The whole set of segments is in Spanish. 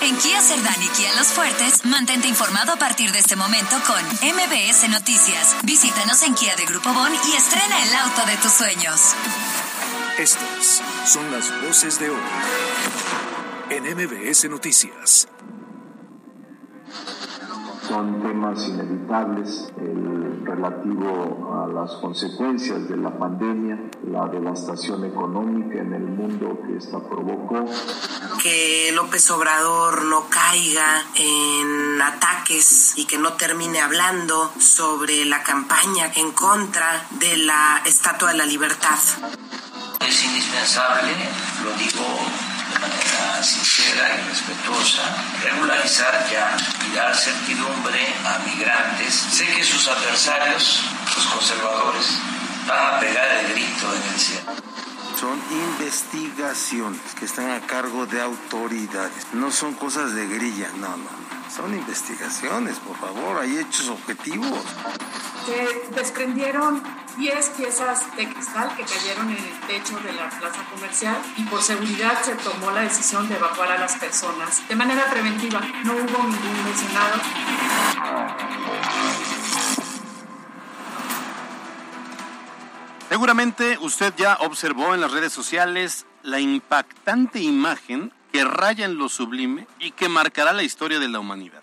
En Kia Cerdán y Kia Los Fuertes, mantente informado a partir de este momento con MBS Noticias. Visítanos en Kia de Grupo Bon y estrena el auto de tus sueños. Estas son las voces de hoy en MBS Noticias son temas inevitables, el relativo a las consecuencias de la pandemia, la devastación económica en el mundo que esta provocó. Que López Obrador no caiga en ataques y que no termine hablando sobre la campaña en contra de la Estatua de la Libertad. Es indispensable, lo digo de manera sincera y respetuosa, regularizar ya y dar certidumbre a migrantes. Sé que sus adversarios, los conservadores, van a pegar el grito en el cielo. Son investigaciones que están a cargo de autoridades. No son cosas de grilla, no, no. Son investigaciones, por favor, hay hechos objetivos. Se desprendieron 10 piezas de cristal que cayeron en el techo de la plaza comercial y por seguridad se tomó la decisión de evacuar a las personas de manera preventiva. No hubo ningún lesionado. Seguramente usted ya observó en las redes sociales la impactante imagen que raya en lo sublime y que marcará la historia de la humanidad.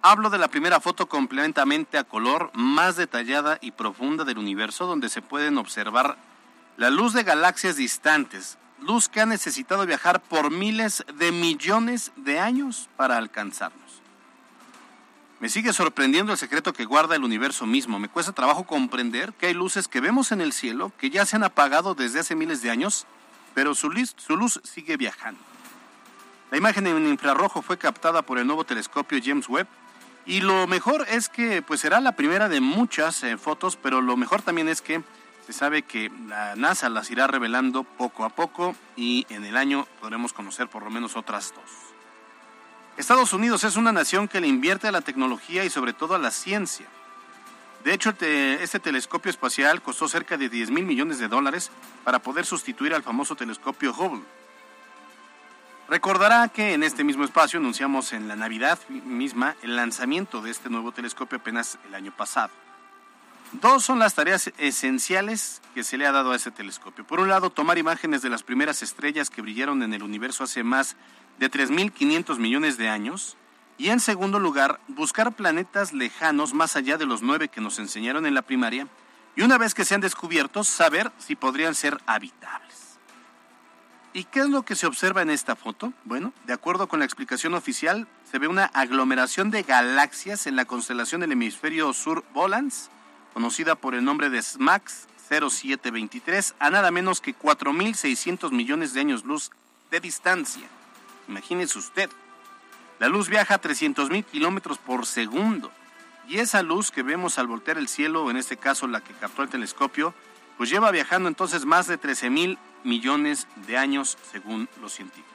Hablo de la primera foto completamente a color, más detallada y profunda del universo, donde se pueden observar la luz de galaxias distantes, luz que ha necesitado viajar por miles de millones de años para alcanzarnos. Me sigue sorprendiendo el secreto que guarda el universo mismo. Me cuesta trabajo comprender que hay luces que vemos en el cielo que ya se han apagado desde hace miles de años, pero su luz, sigue viajando. La imagen en infrarrojo fue captada por el nuevo telescopio James Webb y lo mejor es que pues será la primera de muchas eh, fotos, pero lo mejor también es que se sabe que la NASA las irá revelando poco a poco y en el año podremos conocer por lo menos otras dos. Estados Unidos es una nación que le invierte a la tecnología y sobre todo a la ciencia. De hecho, este telescopio espacial costó cerca de 10 mil millones de dólares para poder sustituir al famoso telescopio Hubble. Recordará que en este mismo espacio anunciamos en la Navidad misma el lanzamiento de este nuevo telescopio apenas el año pasado. Dos son las tareas esenciales que se le ha dado a ese telescopio. Por un lado, tomar imágenes de las primeras estrellas que brillaron en el universo hace más de 3.500 millones de años. Y en segundo lugar, buscar planetas lejanos más allá de los nueve que nos enseñaron en la primaria. Y una vez que sean descubiertos, saber si podrían ser habitables. ¿Y qué es lo que se observa en esta foto? Bueno, de acuerdo con la explicación oficial, se ve una aglomeración de galaxias en la constelación del hemisferio sur Volans, conocida por el nombre de SMAX 0723, a nada menos que 4.600 millones de años luz de distancia. Imagínese usted. La luz viaja a 300.000 kilómetros por segundo. Y esa luz que vemos al voltear el cielo, en este caso la que captó el telescopio, pues lleva viajando entonces más de 13.000 millones de años según los científicos.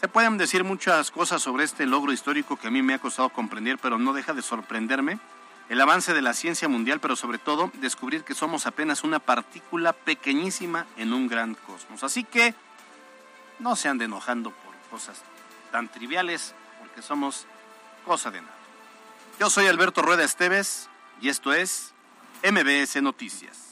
Se pueden decir muchas cosas sobre este logro histórico que a mí me ha costado comprender, pero no deja de sorprenderme el avance de la ciencia mundial, pero sobre todo descubrir que somos apenas una partícula pequeñísima en un gran cosmos. Así que no se ande enojando cosas tan triviales, porque somos cosa de nada. Yo soy Alberto Rueda Esteves y esto es MBS Noticias.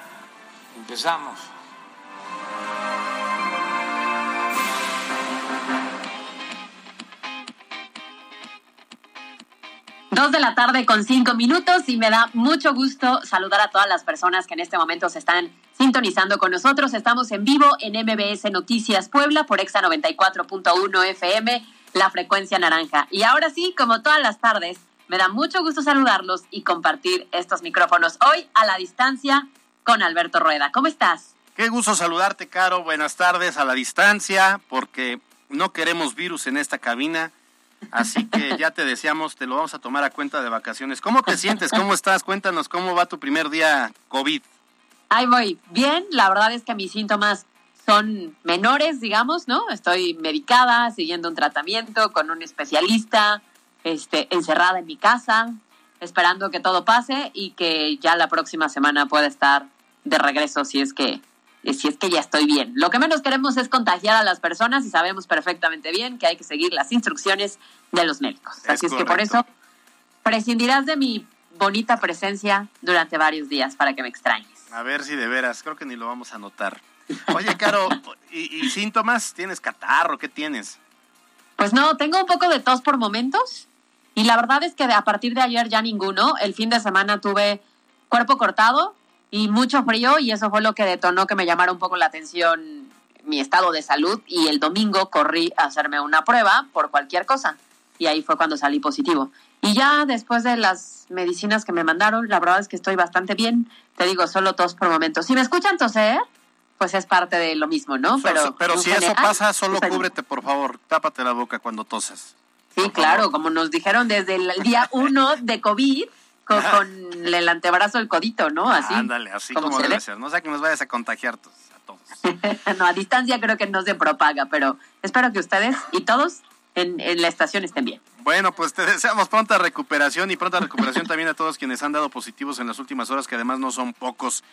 Empezamos. Dos de la tarde con cinco minutos y me da mucho gusto saludar a todas las personas que en este momento se están sintonizando con nosotros. Estamos en vivo en MBS Noticias Puebla por Exa 94.1 FM, la frecuencia naranja. Y ahora sí, como todas las tardes, me da mucho gusto saludarlos y compartir estos micrófonos hoy a la distancia con Alberto Rueda. ¿Cómo estás? Qué gusto saludarte, Caro. Buenas tardes a la distancia, porque no queremos virus en esta cabina. Así que ya te deseamos, te lo vamos a tomar a cuenta de vacaciones. ¿Cómo te sientes? ¿Cómo estás? Cuéntanos cómo va tu primer día COVID. Ahí voy. Bien, la verdad es que mis síntomas son menores, digamos, ¿no? Estoy medicada, siguiendo un tratamiento con un especialista, este, encerrada en mi casa, esperando que todo pase y que ya la próxima semana pueda estar de regreso si es que si es que ya estoy bien. Lo que menos queremos es contagiar a las personas y sabemos perfectamente bien que hay que seguir las instrucciones de los médicos. Así es que por eso prescindirás de mi bonita presencia durante varios días para que me extrañes. A ver si de veras, creo que ni lo vamos a notar. Oye, Caro, ¿y, síntomas? ¿Tienes catarro? ¿Qué tienes? Pues no, tengo un poco de tos por momentos y la verdad es que a partir de ayer ya ninguno. El fin de semana tuve cuerpo cortado y mucho frío y eso fue lo que detonó que me llamara un poco la atención mi estado de salud y el domingo corrí a hacerme una prueba por cualquier cosa y ahí fue cuando salí positivo. Y ya después de las medicinas que me mandaron, la verdad es que estoy bastante bien. Te digo, solo tos por momentos. Si me escuchan toser, pues es parte de lo mismo, ¿no? Pero, pero si eso pasa, solo cúbrete, por favor. Tápate la boca cuando toses. Sí, claro, como nos dijeron desde el día uno de COVID, con, el antebrazo, el codito, ¿no? Así. Ándale, así como, debe ser. No sea que nos vayas a contagiar a todos. no, a distancia creo que no se propaga, pero espero que ustedes y todos en, en, la estación estén bien. Bueno, pues te deseamos pronta recuperación y pronta recuperación también a todos quienes han dado positivos en las últimas horas, que además no son pocos.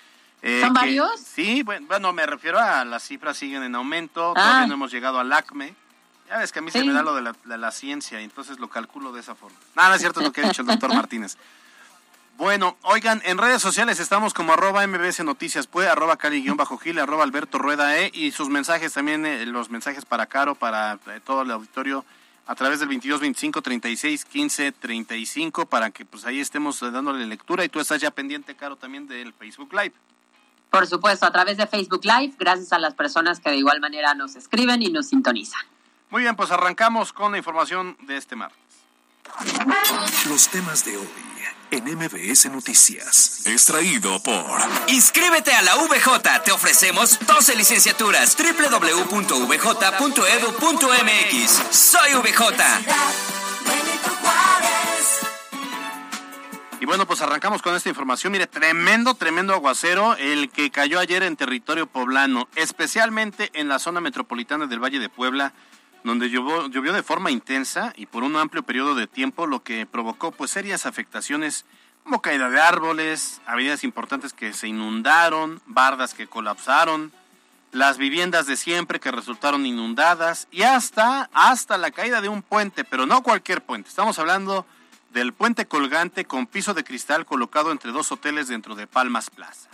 Eh, ¿Son varios? Sí, bueno, me refiero a las cifras siguen en aumento, ah. todavía no hemos llegado al ACME. Ya ves que a mí se me da lo de la, ciencia y entonces lo calculo de esa forma. Nada, es cierto lo que ha dicho el doctor Martínez. Bueno, oigan, en redes sociales estamos como arroba mbs noticias, pues arroba cali-gil, arroba alberto rueda e, y sus mensajes también, eh, los mensajes para Caro, para eh, todo el auditorio, a través del 22 25 36 15 35, para que pues ahí estemos dándole lectura y tú estás ya pendiente, Caro, también del Facebook Live. Por supuesto, a través de Facebook Live, gracias a las personas que de igual manera nos escriben y nos sintonizan. Muy bien, pues arrancamos con la información de este martes. Los temas de hoy en MBS Noticias. Extraído por... Inscríbete a la VJ. Te ofrecemos 12 licenciaturas. www.vj.edu.mx. Soy VJ. Y bueno, pues arrancamos con esta información. Mire, tremendo, tremendo aguacero el que cayó ayer en territorio poblano, especialmente en la zona metropolitana del Valle de Puebla, donde llovió, de forma intensa y por un amplio periodo de tiempo, lo que provocó pues serias afectaciones como caída de árboles, avenidas importantes que se inundaron, bardas que colapsaron, las viviendas de siempre que resultaron inundadas y hasta, hasta la caída de un puente, pero no cualquier puente. Estamos hablando del puente colgante con piso de cristal colocado entre dos hoteles dentro de Palmas Plaza.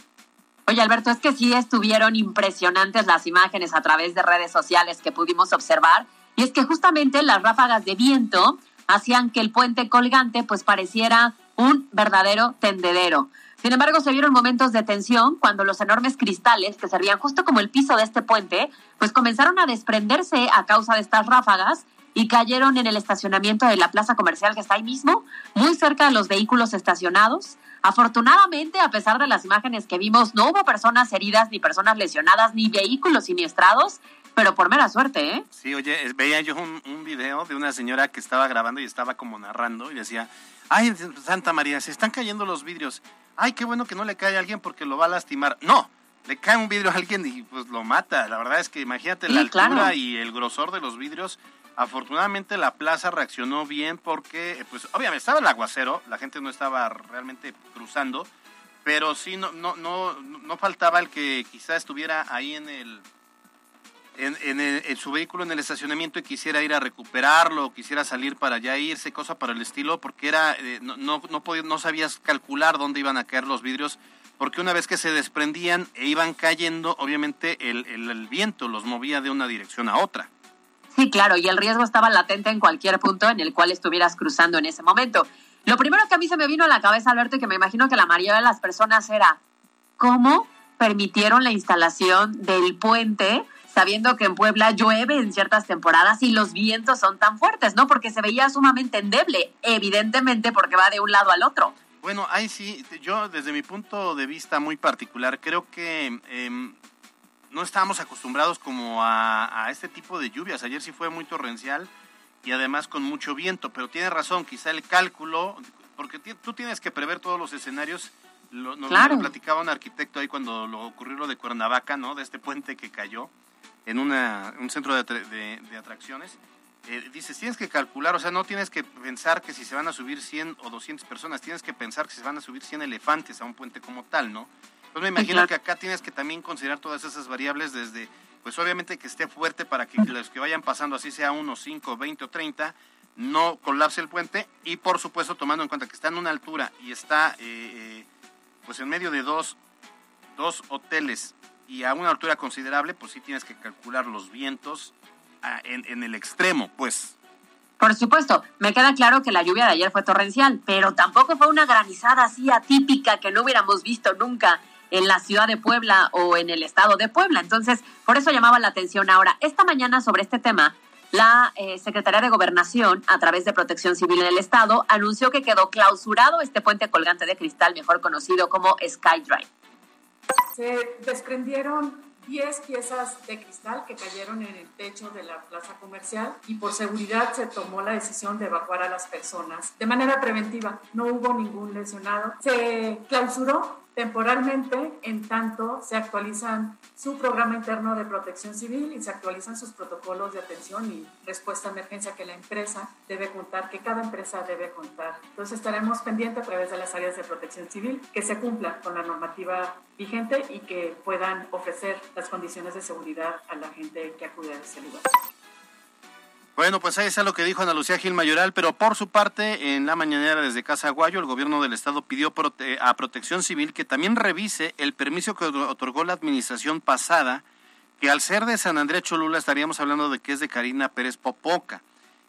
Oye, Alberto, es que sí estuvieron impresionantes las imágenes a través de redes sociales que pudimos observar. Y es que justamente las ráfagas de viento hacían que el puente colgante pues pareciera un verdadero tendedero. Sin embargo, se vieron momentos de tensión cuando los enormes cristales que servían justo como el piso de este puente, pues comenzaron a desprenderse a causa de estas ráfagas y cayeron en el estacionamiento de la plaza comercial que está ahí mismo, muy cerca de los vehículos estacionados. Afortunadamente, a pesar de las imágenes que vimos, no hubo personas heridas, ni personas lesionadas, ni vehículos siniestrados, pero por mera suerte, ¿eh? Sí, oye, veía yo un, un video de una señora que estaba grabando y estaba como narrando y decía, ay, Santa María, se están cayendo los vidrios. Ay, qué bueno que no le cae a alguien porque lo va a lastimar. No, le cae un vidrio a alguien y pues lo mata. La verdad es que imagínate la altura y el grosor de los vidrios Afortunadamente la plaza reaccionó bien porque, pues obviamente estaba el aguacero, la gente no estaba realmente cruzando, pero sí no, no, no, no faltaba el que quizá estuviera ahí en el, en, su vehículo en el estacionamiento y quisiera ir a recuperarlo, quisiera salir para ya irse, cosa para el estilo, porque era eh, no, no, no, no sabías calcular dónde iban a caer los vidrios, porque una vez que se desprendían e iban cayendo, obviamente el, el viento los movía de una dirección a otra. Sí, claro, y el riesgo estaba latente en cualquier punto en el cual estuvieras cruzando en ese momento. Lo primero que a mí se me vino a la cabeza, Alberto, y que me imagino que la mayoría de las personas era, ¿cómo permitieron la instalación del puente sabiendo que en Puebla llueve en ciertas temporadas y los vientos son tan fuertes, ¿no? Porque se veía sumamente endeble, evidentemente porque va de un lado al otro. Bueno, ahí sí, yo desde mi punto de vista muy particular, creo que em, no estábamos acostumbrados como a, a, este tipo de lluvias. Ayer sí fue muy torrencial y además con mucho viento, pero tiene razón, quizá el cálculo, porque tú tienes que prever todos los escenarios. Lo, nos lo platicaba un arquitecto ahí cuando lo ocurrió lo de Cuernavaca, ¿no? De este puente que cayó en una, un centro de, de, atracciones. Eh, dices, tienes que calcular, o sea, no tienes que pensar que si se van a subir 100 o 200 personas, tienes que pensar que se van a subir 100 elefantes a un puente como tal, ¿no? Pues me imagino que acá tienes que también considerar todas esas variables desde, pues obviamente que esté fuerte para que los que vayan pasando, así sea unos 5, 20 o 30, no colapse el puente y por supuesto tomando en cuenta que está en una altura y está eh, eh, pues en medio de dos, dos hoteles y a una altura considerable, pues sí tienes que calcular los vientos ah, en, en, el extremo, pues. Por supuesto, me queda claro que la lluvia de ayer fue torrencial, pero tampoco fue una granizada así atípica que no hubiéramos visto nunca en la ciudad de Puebla o en el estado de Puebla. Entonces, por eso llamaba la atención ahora. Esta mañana sobre este tema, la eh, Secretaría de Gobernación, a través de Protección Civil en el Estado, anunció que quedó clausurado este puente colgante de cristal, mejor conocido como Skydrive. Se desprendieron 10 piezas de cristal que cayeron en el techo de la plaza comercial y por seguridad se tomó la decisión de evacuar a las personas de manera preventiva. No hubo ningún lesionado. Se clausuró temporalmente en tanto se actualizan su programa interno de protección civil y se actualizan sus protocolos de atención y respuesta a emergencia que la empresa debe contar, que cada empresa debe contar. Entonces estaremos pendientes a través de las áreas de protección civil que se cumplan con la normativa vigente y que puedan ofrecer las condiciones de seguridad a la gente que acude a ese lugar. Bueno, pues ahí está lo que dijo Ana Lucía Gil Mayoral, pero por su parte, en la mañanera desde Casa Aguayo, el gobierno del estado pidió a Protección Civil que también revise el permiso que otorgó la administración pasada, que al ser de San Andrés Cholula estaríamos hablando de que es de Karina Pérez Popoca,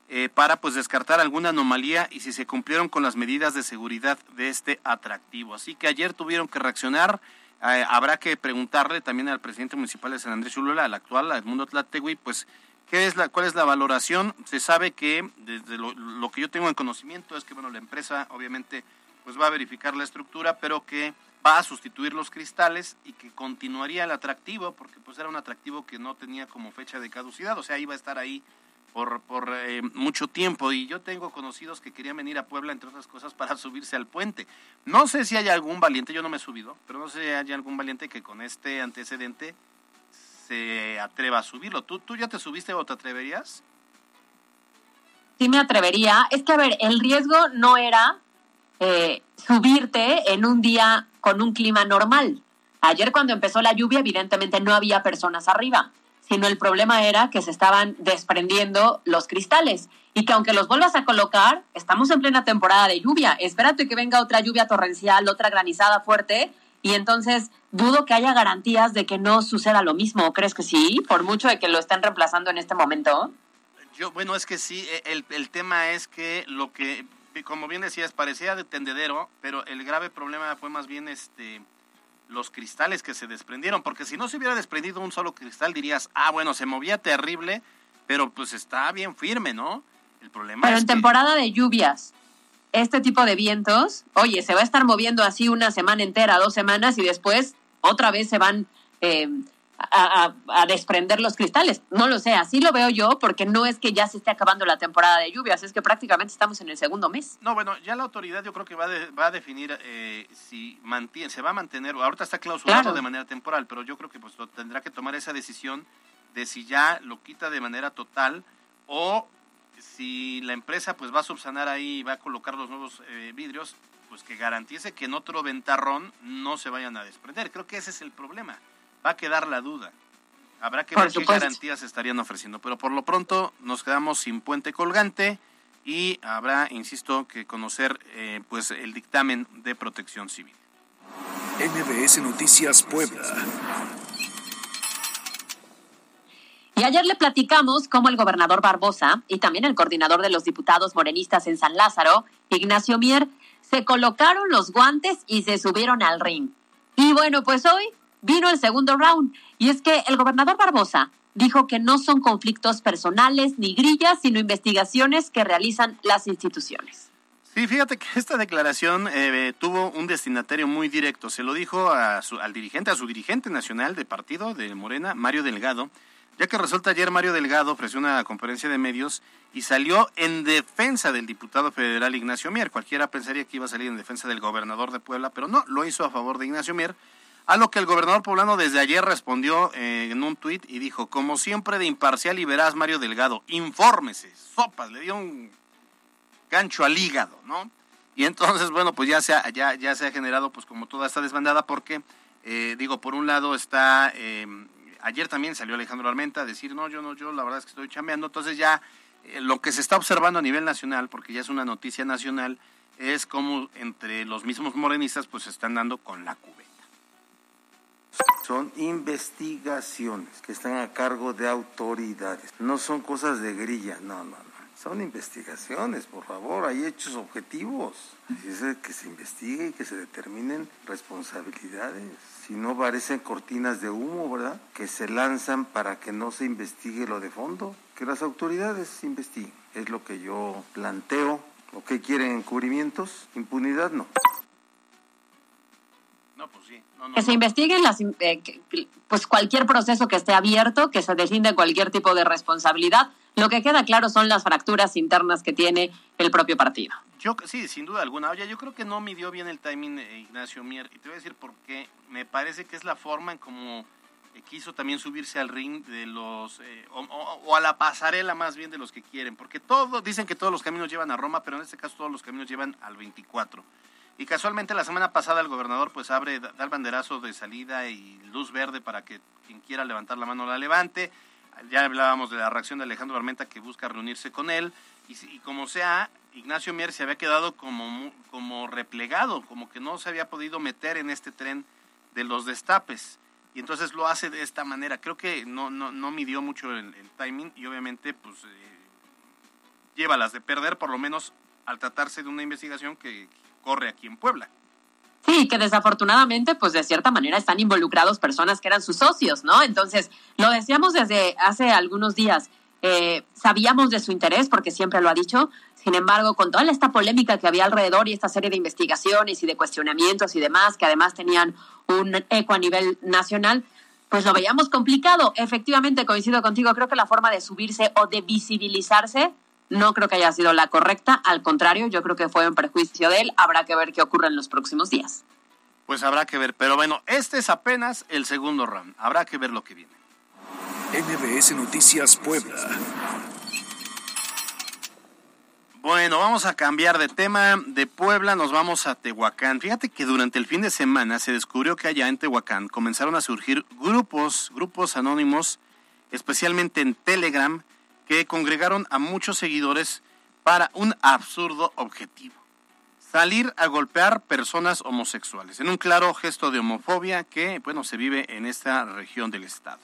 eh, para pues descartar alguna anomalía y si se cumplieron con las medidas de seguridad de este atractivo. Así que ayer tuvieron que reaccionar. Eh, habrá que preguntarle también al presidente municipal de San Andrés Cholula, al actual, Edmundo Tlategui, pues ¿Qué es la, ¿Cuál es la valoración? Se sabe que, desde lo, que yo tengo en conocimiento, es que bueno, la empresa obviamente pues va a verificar la estructura, pero que va a sustituir los cristales y que continuaría el atractivo, porque pues era un atractivo que no tenía como fecha de caducidad, o sea, iba a estar ahí por, por eh, mucho tiempo. Y yo tengo conocidos que querían venir a Puebla, entre otras cosas, para subirse al puente. No sé si hay algún valiente, yo no me he subido, pero no sé si hay algún valiente que con este antecedente se atreva a subirlo. ¿Tú, ¿Tú ya te subiste o te atreverías? Sí me atrevería. Es que, a ver, el riesgo no era eh, subirte en un día con un clima normal. Ayer cuando empezó la lluvia, evidentemente no había personas arriba, sino el problema era que se estaban desprendiendo los cristales y que aunque los vuelvas a colocar, estamos en plena temporada de lluvia. Espérate que venga otra lluvia torrencial, otra granizada fuerte y entonces dudo que haya garantías de que no suceda lo mismo. ¿Crees que sí? Por mucho de que lo estén reemplazando en este momento. Yo, bueno, es que sí, e, el, el tema es que lo que, como bien decías, parecía de tendedero, pero el grave problema fue más bien este los cristales que se desprendieron, porque si no se hubiera desprendido un solo cristal dirías, ah, bueno, se movía terrible, pero pues está bien firme, ¿no? El problema pero en temporada de lluvias, este tipo de vientos, oye, se va a estar moviendo así una semana entera, dos semanas y después otra vez se van eh, a, desprender los cristales. No lo sé, así lo veo yo porque no es que ya se esté acabando la temporada de lluvias, es que prácticamente estamos en el segundo mes. No, bueno, ya la autoridad yo creo que va, va a definir eh, si mantiene, se va a mantener, ahorita está clausurado de manera temporal, pero yo creo que pues tendrá que tomar esa decisión de si ya lo quita de manera total o si la empresa pues va a subsanar ahí y va a colocar los nuevos eh, vidrios, pues que garantice que en otro ventarrón no se vayan a desprender. Creo que ese es el problema. Va a quedar la duda. Habrá que ver qué garantías estarían ofreciendo, pero por lo pronto nos quedamos sin puente colgante y habrá, insisto, que conocer eh, pues el dictamen de Protección Civil. MBS Noticias Puebla. Ayer le platicamos cómo el gobernador Barbosa y también el coordinador de los diputados morenistas en San Lázaro, Ignacio Mier, se colocaron los guantes y se subieron al ring. Y bueno, pues hoy vino el segundo round. Y es que el gobernador Barbosa dijo que no son conflictos personales ni grillas, sino investigaciones que realizan las instituciones. Sí, fíjate que esta declaración eh, tuvo un destinatario muy directo. Se lo dijo a su, al dirigente, a su dirigente nacional de partido de Morena, Mario Delgado, ya que resulta ayer Mario Delgado ofreció una conferencia de medios y salió en defensa del diputado federal Ignacio Mier. Cualquiera pensaría que iba a salir en defensa del gobernador de Puebla, pero no, lo hizo a favor de Ignacio Mier. A lo que el gobernador poblano desde ayer respondió eh, en un tuit y dijo, como siempre de imparcial y veraz Mario Delgado, infórmese, sopas, le dio un gancho al hígado, ¿no? Y entonces, bueno, pues ya se ha, ya, ya se ha generado pues como toda esta desbandada porque, eh, digo, por un lado está eh, Ayer también salió Alejandro Armenta a decir, no, yo no, yo la verdad es que estoy chambeando. Entonces ya eh, lo que se está observando a nivel nacional, porque ya es una noticia nacional, es como entre los mismos morenistas pues se están dando con la cubeta. Son investigaciones que están a cargo de autoridades. No son cosas de grilla, no, no, no. Son investigaciones, por favor, hay hechos objetivos. Es que se investigue y que se determinen responsabilidades. Si no parecen cortinas de humo, ¿verdad? Que se lanzan para que no se investigue lo de fondo. Que las autoridades investiguen. Es lo que yo planteo. ¿O qué quieren encubrimientos? Impunidad no. No, pues sí. que se investiguen las, eh, pues cualquier proceso que esté abierto, que se deslinde cualquier tipo de responsabilidad lo que queda claro son las fracturas internas que tiene el propio partido. Yo sí, sin duda alguna. Oye, yo creo que no midió bien el timing eh, Ignacio Mier y te voy a decir por qué. Me parece que es la forma en cómo eh, quiso también subirse al ring de los eh, o, a la pasarela más bien de los que quieren, porque todos dicen que todos los caminos llevan a Roma, pero en este caso todos los caminos llevan al 24. Y casualmente la semana pasada el gobernador pues abre da el banderazo de salida y luz verde para que quien quiera levantar la mano la levante ya hablábamos de la reacción de Alejandro Armenta que busca reunirse con él, y, como sea, Ignacio Mier se había quedado como, como replegado, como que no se había podido meter en este tren de los destapes. Y entonces lo hace de esta manera. Creo que no, no, no midió mucho el, timing y obviamente pues eh, lleva las de perder, por lo menos al tratarse de una investigación que corre aquí en Puebla. Sí, que desafortunadamente, pues de cierta manera están involucrados personas que eran sus socios, ¿no? Entonces, lo decíamos desde hace algunos días. Eh, sabíamos de su interés porque siempre lo ha dicho. Sin embargo, con toda esta polémica que había alrededor y esta serie de investigaciones y de cuestionamientos y demás, que además tenían un eco a nivel nacional, pues lo veíamos complicado. Efectivamente, coincido contigo, creo que la forma de subirse o de visibilizarse no creo que haya sido la correcta, al contrario, yo creo que fue un prejuicio de él, habrá que ver qué ocurre en los próximos días. Pues habrá que ver, pero bueno, este es apenas el segundo round, habrá que ver lo que viene. NBS Noticias Puebla. Bueno, vamos a cambiar de tema. De Puebla nos vamos a Tehuacán. Fíjate que durante el fin de semana se descubrió que allá en Tehuacán comenzaron a surgir grupos, grupos anónimos, especialmente en Telegram, que congregaron a muchos seguidores para un absurdo objetivo. Salir a golpear personas homosexuales, en un claro gesto de homofobia que, bueno, se vive en esta región del Estado.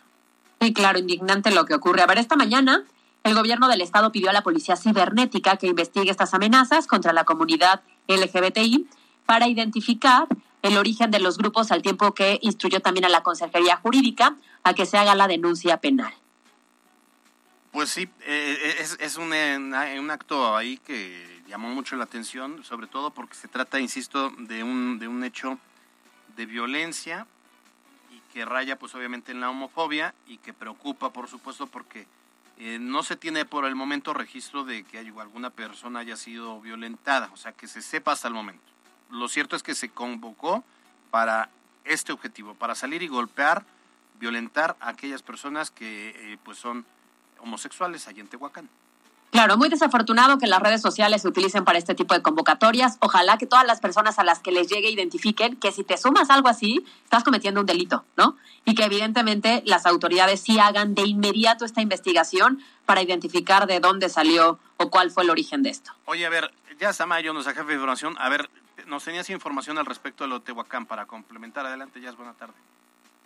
Sí, claro, indignante lo que ocurre. A ver, esta mañana el gobierno del Estado pidió a la Policía Cibernética que investigue estas amenazas contra la comunidad LGBTI para identificar el origen de los grupos al tiempo que instruyó también a la Consejería Jurídica a que se haga la denuncia penal. Pues sí, eh, es, es un, un, acto ahí que llamó mucho la atención, sobre todo porque se trata, insisto, de un, de un hecho de violencia y que raya pues obviamente en la homofobia y que preocupa por supuesto porque eh, no se tiene por el momento registro de que alguna persona haya sido violentada, o sea que se sepa hasta el momento. Lo cierto es que se convocó para este objetivo, para salir y golpear, violentar a aquellas personas que eh, pues son homosexuales allá en Tehuacán. Claro, muy desafortunado que las redes sociales se utilicen para este tipo de convocatorias. Ojalá que todas las personas a las que les llegue identifiquen que si te sumas algo así, estás cometiendo un delito, ¿no? Y que evidentemente las autoridades sí hagan de inmediato esta investigación para identificar de dónde salió o cuál fue el origen de esto. Oye, a ver, ya Samayo, nuestra jefe de información, a ver, nos tenías información al respecto de lo de Tehuacán para complementar. Adelante, ya es buena tarde.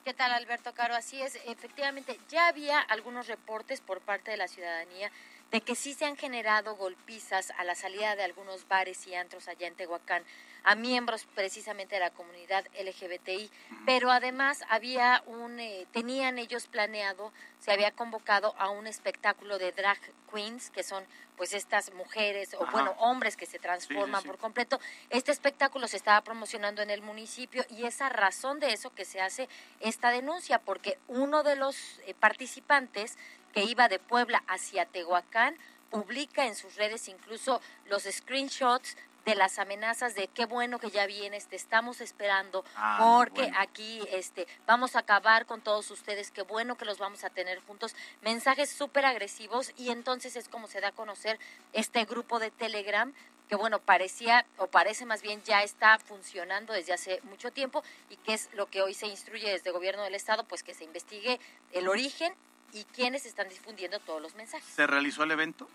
¿Qué tal, Alberto Caro? Así es, efectivamente, ya había algunos reportes por parte de la ciudadanía de que sí se han generado golpizas a la salida de algunos bares y antros allá en Tehuacán a miembros precisamente de la comunidad LGBTI, pero además había un, eh, tenían ellos planeado, se había convocado a un espectáculo de drag queens, que son pues estas mujeres o bueno, hombres que se transforman por completo. Este espectáculo se estaba promocionando en el municipio y esa razón de eso que se hace esta denuncia, porque uno de los eh, participantes que iba de Puebla hacia Tehuacán, publica en sus redes incluso los screenshots de las amenazas de qué bueno que ya vienes, te estamos esperando, ah, porque aquí este, vamos a acabar con todos ustedes, qué bueno que los vamos a tener juntos, mensajes súper agresivos y entonces es como se da a conocer este grupo de Telegram que bueno, parecía o parece más bien ya está funcionando desde hace mucho tiempo y que es lo que hoy se instruye desde el gobierno del estado, pues que se investigue el origen y quiénes están difundiendo todos los mensajes. ¿Se realizó el evento?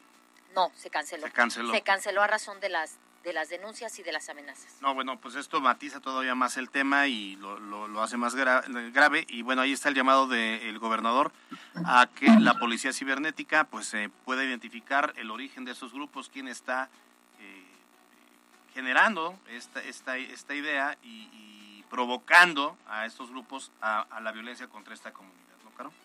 No, se canceló. Se canceló. Se canceló a razón de las de las denuncias y de las amenazas. No, bueno, pues esto matiza todavía más el tema y lo, lo, hace más grave. Y bueno, ahí está el llamado del gobernador a que la policía cibernética pues eh, pueda identificar el origen de esos grupos, quién está eh, generando esta, esta, esta idea y, provocando a estos grupos a, a la violencia contra esta comunidad.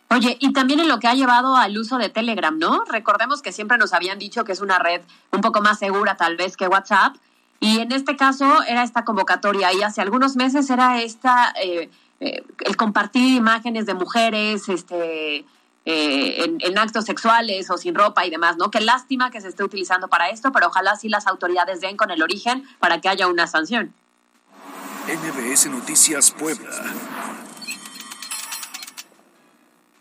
Oye, y también en lo que ha llevado al uso de Telegram, ¿no? Recordemos que siempre nos habían dicho que es una red un poco más segura tal vez que WhatsApp. Y en este caso era esta convocatoria y hace algunos meses era esta, eh, eh, el compartir imágenes de mujeres este, eh, en, en, actos sexuales o sin ropa y demás, ¿no? Qué lástima que se esté utilizando para esto, pero ojalá sí las autoridades den con el origen para que haya una sanción. NBS Noticias Puebla.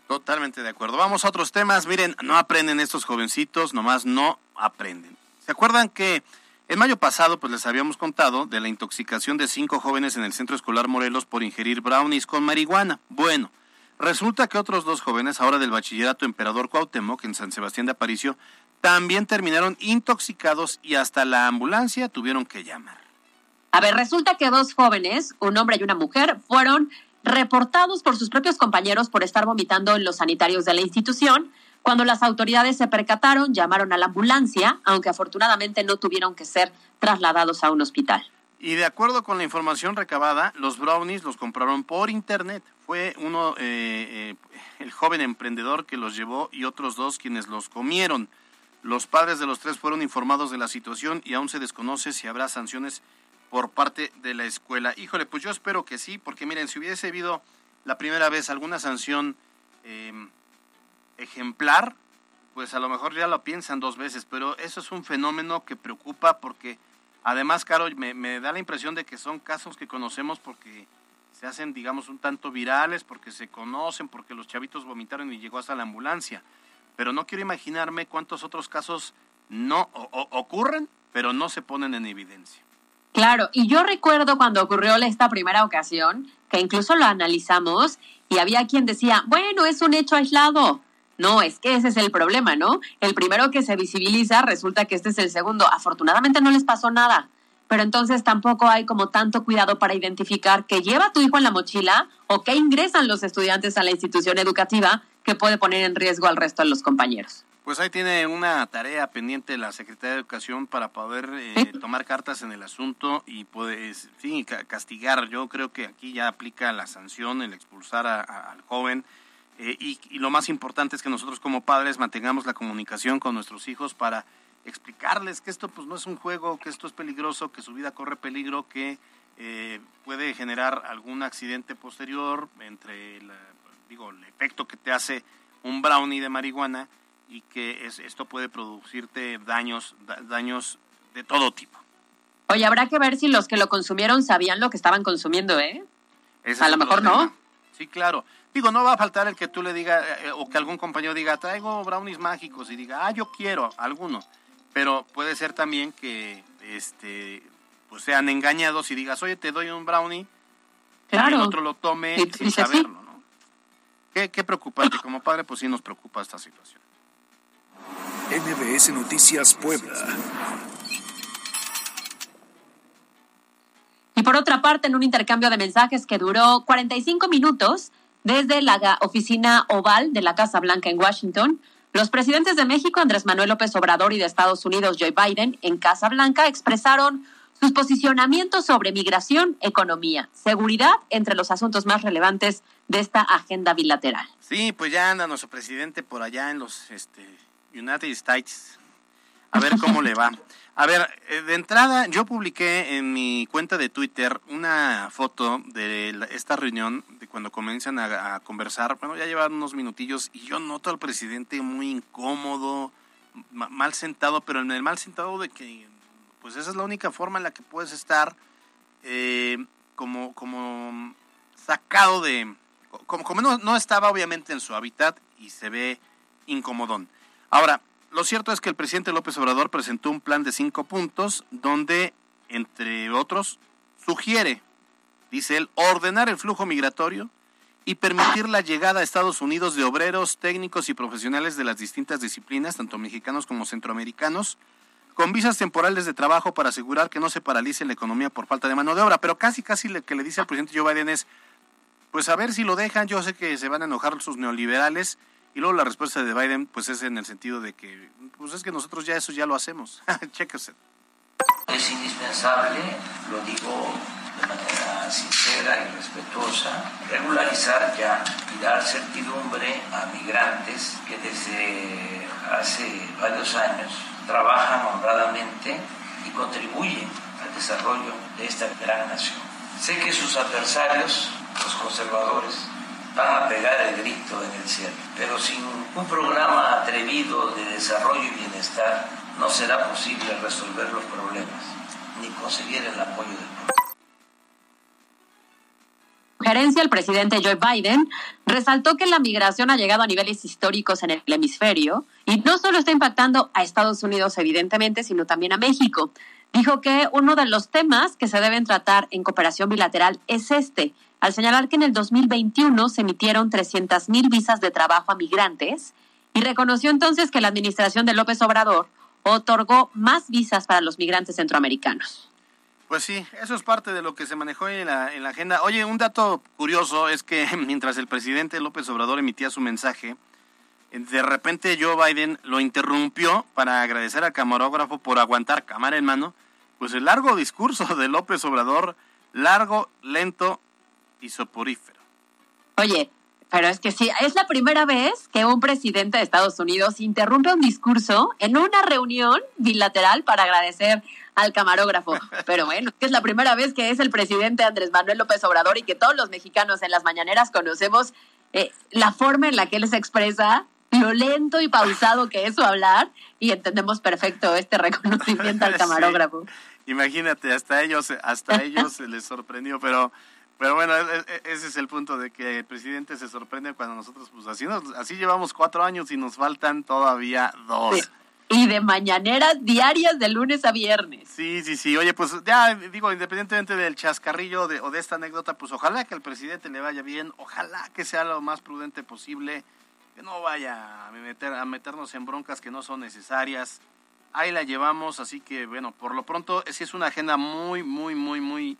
Totalmente de acuerdo. Vamos a otros temas. Miren, no aprenden estos jovencitos, nomás no aprenden. ¿Se acuerdan que en mayo pasado pues les habíamos contado de la intoxicación de cinco jóvenes en el Centro Escolar Morelos por ingerir brownies con marihuana? Bueno, resulta que otros dos jóvenes, ahora del Bachillerato Emperador Cuauhtémoc en San Sebastián de Aparicio, también terminaron intoxicados y hasta la ambulancia tuvieron que llamar. A ver, resulta que dos jóvenes, un hombre y una mujer, fueron reportados por sus propios compañeros por estar vomitando en los sanitarios de la institución. Cuando las autoridades se percataron, llamaron a la ambulancia, aunque afortunadamente no tuvieron que ser trasladados a un hospital. Y de acuerdo con la información recabada, los brownies los compraron por internet. Fue uno, eh, eh, el joven emprendedor que los llevó y otros dos quienes los comieron. Los padres de los tres fueron informados de la situación y aún se desconoce si habrá sanciones por parte de la escuela. Híjole, pues yo espero que sí, porque miren, si hubiese habido la primera vez alguna sanción em, ejemplar, pues a lo mejor ya lo piensan dos veces, pero eso es un fenómeno que preocupa porque además, Caro, me, me da la impresión de que son casos que conocemos porque se hacen, digamos, un tanto virales, porque se conocen, porque los chavitos vomitaron y llegó hasta la ambulancia. Pero no quiero imaginarme cuántos otros casos no ocurren, pero no se ponen en evidencia. Claro, y yo recuerdo cuando ocurrió esta primera ocasión, que incluso lo analizamos y había quien decía, bueno, es un hecho aislado. No, es que ese es el problema, ¿no? El primero que se visibiliza resulta que este es el segundo. Afortunadamente no les pasó nada, pero entonces tampoco hay como tanto cuidado para identificar que lleva tu hijo en la mochila o que ingresan los estudiantes a la institución educativa que puede poner en riesgo al resto de los compañeros. Pues ahí tiene una tarea pendiente la Secretaría de Educación para poder eh, tomar cartas en el asunto y pues sí, castigar. Yo creo que aquí ya aplica la sanción, el expulsar al joven. Eh, y, lo más importante es que nosotros como padres mantengamos la comunicación con nuestros hijos para explicarles que esto pues no es un juego, que esto es peligroso, que su vida corre peligro, que eh, puede generar algún accidente posterior entre digo, el efecto que te hace un brownie de marihuana y que es, esto puede producirte daños, daños de todo tipo. Oye, habrá que ver si los que lo consumieron sabían lo que estaban consumiendo, ¿eh? a lo mejor no. Sí, claro. Digo, no va a faltar el que tú le digas, eh, o que algún compañero diga, traigo brownies mágicos, y diga, ah, yo quiero alguno. Pero puede ser también que este pues sean engañados y digas, oye, te doy un brownie, claro. y el otro lo tome sin saberlo, ¿no? Qué, qué preocupante. Como padre, pues sí nos preocupa esta situación. NBS Noticias Puebla. Y por otra parte, en un intercambio de mensajes que duró 45 minutos desde la oficina oval de la Casa Blanca en Washington, los presidentes de México, Andrés Manuel López Obrador, y de Estados Unidos, Joe Biden, en Casa Blanca, expresaron sus posicionamientos sobre migración, economía, seguridad, entre los asuntos más relevantes de esta agenda bilateral. Sí, pues ya anda nuestro presidente por allá en los este, United States. A ver cómo le va. A ver, eh, de entrada, yo publiqué en mi cuenta de Twitter una foto de esta reunión, de cuando comienzan a, conversar. Bueno, ya llevan unos minutillos y yo noto al presidente muy incómodo, mal sentado, pero en el mal sentado de que, pues esa es la única forma en la que puedes estar eh, como, como sacado de... Como, como no, no estaba obviamente en su hábitat y se ve incomodón. Ahora, lo cierto es que el presidente López Obrador presentó un plan de cinco puntos donde, entre otros, sugiere, dice él, ordenar el flujo migratorio y permitir la llegada a Estados Unidos de obreros, técnicos y profesionales de las distintas disciplinas, tanto mexicanos como centroamericanos, con visas temporales de trabajo para asegurar que no se paralice la economía por falta de mano de obra. Pero casi, casi lo que le dice al presidente Joe Biden es, pues a ver si lo dejan, yo sé que se van a enojar sus neoliberales, y luego la respuesta de Biden, pues es en el sentido de que, pues es que nosotros ya eso ya lo hacemos. Chéquese. Es indispensable, lo digo de manera sincera y respetuosa, regularizar ya y dar certidumbre a migrantes que desde hace varios años trabajan honradamente y contribuyen al desarrollo de esta gran nación. Sé que sus adversarios, los conservadores, van a pegar el grito en el cielo. Pero sin un programa atrevido de desarrollo y bienestar no será posible resolver los problemas ni conseguir el apoyo del pueblo. Gerencia, el presidente Joe Biden resaltó que la migración ha llegado a niveles históricos en el hemisferio y no solo está impactando a Estados Unidos, evidentemente, sino también a México. Dijo que uno de los temas que se deben tratar en cooperación bilateral es este, al señalar que en el 2021 se emitieron 300.000 visas de trabajo a migrantes y reconoció entonces que la administración de López Obrador otorgó más visas para los migrantes centroamericanos. Pues sí, eso es parte de lo que se manejó en la, en la agenda. Oye, un dato curioso es que mientras el presidente López Obrador emitía su mensaje, de repente Joe Biden lo interrumpió para agradecer al camarógrafo por aguantar cámara en mano, pues el largo discurso de López Obrador, largo, lento y soporífero. Oye, pero es que sí, es la primera vez que un presidente de Estados Unidos interrumpe un discurso en una reunión bilateral para agradecer al camarógrafo. Pero bueno, es la primera vez que es el presidente Andrés Manuel López Obrador y que todos los mexicanos en las mañaneras conocemos eh, la forma en la que él se expresa, lo lento y pausado que es su hablar y entendemos perfecto este reconocimiento al camarógrafo. Imagínate, hasta ellos, hasta ellos se les sorprendió, pero pero bueno, e, e, ese es el punto de que el presidente se sorprende cuando nosotros, pues así, así llevamos cuatro años y nos faltan todavía dos. Y de mañaneras diarias de lunes a viernes. Sí, sí, sí. Oye, pues ya digo, independientemente del chascarrillo de, o de esta anécdota, pues ojalá que al presidente le vaya bien, ojalá que sea lo más prudente posible, que no vaya a, meter, a meternos en broncas que no son necesarias. Ahí la llevamos, así que bueno, por lo pronto, sí es una agenda muy, muy, muy, muy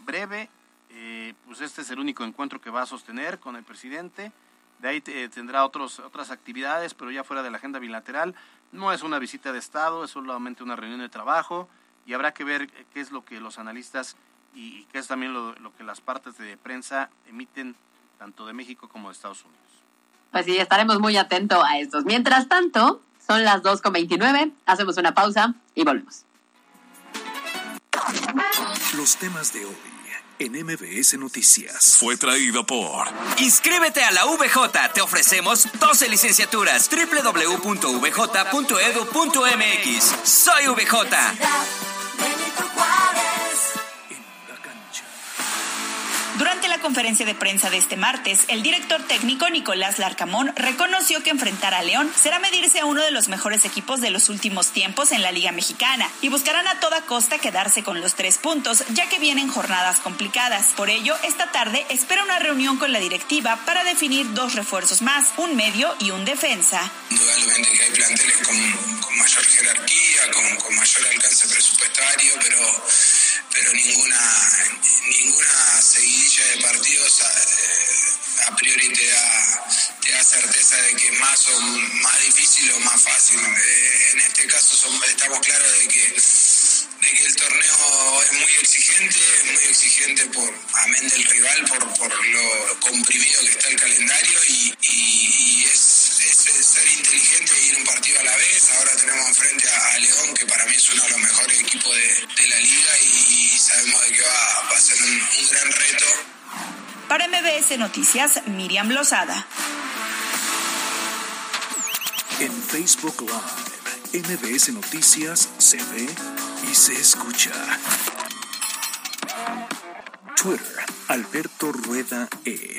breve eh, pues este es el único encuentro que va a sostener con el presidente. De ahí eh, tendrá otros, otras actividades, pero ya fuera de la agenda bilateral. No es una visita de Estado, es solamente una reunión de trabajo y habrá que ver qué es lo que los analistas y, qué es también lo, que las partes de prensa emiten tanto de México como de Estados Unidos. Pues sí, estaremos muy atentos a estos. Mientras tanto, son las 2.29, hacemos una pausa y volvemos. Los temas de hoy en MBS Noticias. Fue traído por. Inscríbete a la VJ. Te ofrecemos 12 licenciaturas. www.vj.edu.mx. Soy VJ. La conferencia de prensa de este martes, el director técnico Nicolás Larcamón reconoció que enfrentar a León será medirse a uno de los mejores equipos de los últimos tiempos en la Liga Mexicana y buscarán a toda costa quedarse con los tres puntos, ya que vienen jornadas complicadas. Por ello, esta tarde espera una reunión con la directiva para definir dos refuerzos más, un medio y un defensa. Indudablemente que hay planteles con, mayor jerarquía, con, mayor alcance presupuestario, pero, pero ninguna, ninguna seguidilla de partidos eh, a, priori te da, te da certeza de que es más o más difícil o más fácil. Eh, en este caso estamos claros de que de que el torneo es muy exigente, muy exigente por amén del rival, por, por lo comprimido que está el calendario y, es, es, ser inteligente e ir un partido a la vez. Ahora tenemos enfrente a, León, que para mí es uno de los mejores equipos de, de la liga y, sabemos de que va, va a ser un, un gran reto. Para MBS Noticias, Miriam Lozada. En Facebook Live, MBS Noticias se ve y se escucha. Twitter, Alberto Rueda E.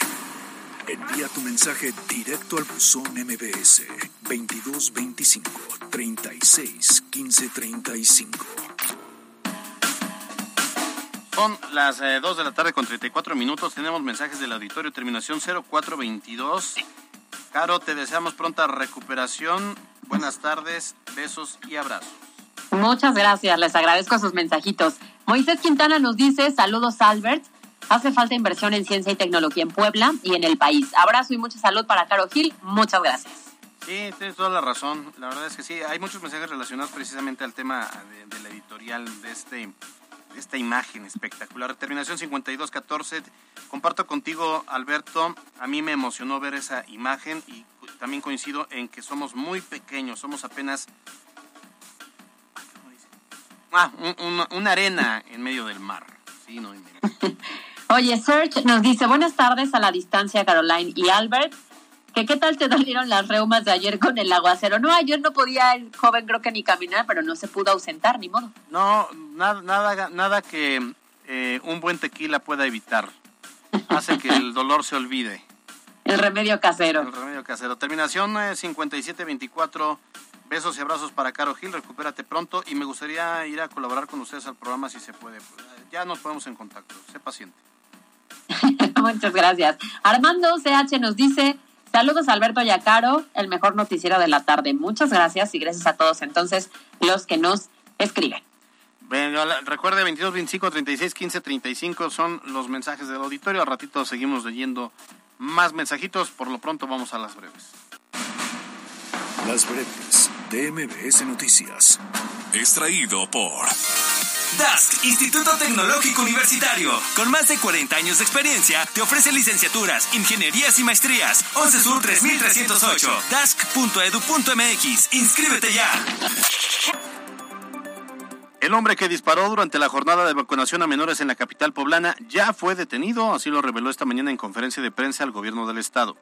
Envía tu mensaje directo al buzón MBS 2225 36 15 35. Son las 2 eh, de la tarde con 34 minutos. Tenemos mensajes del auditorio, terminación 0422. Caro, te deseamos pronta recuperación. Buenas tardes, besos y abrazos. Muchas gracias, les agradezco sus mensajitos. Moisés Quintana nos dice, saludos Albert, hace falta inversión en ciencia y tecnología en Puebla y en el país. Abrazo y mucha salud para Caro Gil, muchas gracias. Sí, tienes toda la razón. La verdad es que sí, hay muchos mensajes relacionados precisamente al tema de, la editorial de este de esta imagen espectacular. Terminación 5214. Comparto contigo, Alberto. A mí me emocionó ver esa imagen y también coincido en que somos muy pequeños, somos apenas Ah, una arena en medio del mar. Sí, no Oye, Serge nos dice, buenas tardes a la distancia, Caroline y Albert. Que qué tal te dolieron las reumas de ayer con el aguacero? No, ayer no podía el joven creo que ni caminar, pero no se pudo ausentar, ni modo. No, nada, nada, nada que eh, un buen tequila pueda evitar. Hace que el dolor se olvide. El remedio casero. El remedio casero. Terminación 5724 Besos y abrazos para Caro Gil, recupérate pronto y me gustaría ir a colaborar con ustedes al programa si se puede. Ya nos ponemos en contacto, sé paciente. Muchas gracias. Armando CH nos dice, saludos a Alberto y a Caro, el mejor noticiero de la tarde. Muchas gracias y gracias a todos entonces los que nos escriben. Bueno, recuerde 22, 25, 36, 15, 35 son los mensajes del auditorio. Al ratito seguimos leyendo más mensajitos. Por lo pronto vamos a las breves. Las breves de MBS Noticias. Extraído por Dask, Instituto Tecnológico Universitario. Con más de 40 años de experiencia, te ofrece licenciaturas, ingenierías y maestrías. 11 Sur 3308. Dask.edu.mx. Inscríbete ya. El hombre que disparó durante la jornada de vacunación a menores en la capital poblana ya fue detenido, así lo reveló esta mañana en conferencia de prensa el gobierno del estado.